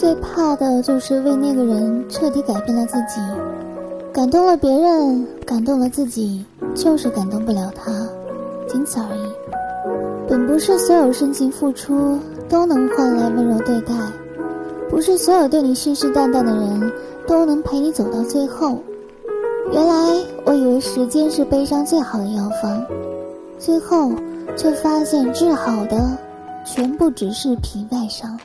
最怕的就是为那个人彻底改变了自己。感动了别人感动了自己就是感动不了他仅此而已。本不是所有深情付出都能换来温柔对待不是所有对你信誓旦旦的人都能陪你走到最后。原来我以为时间是悲伤最好的药方最后却发现治好的全部只是皮外伤。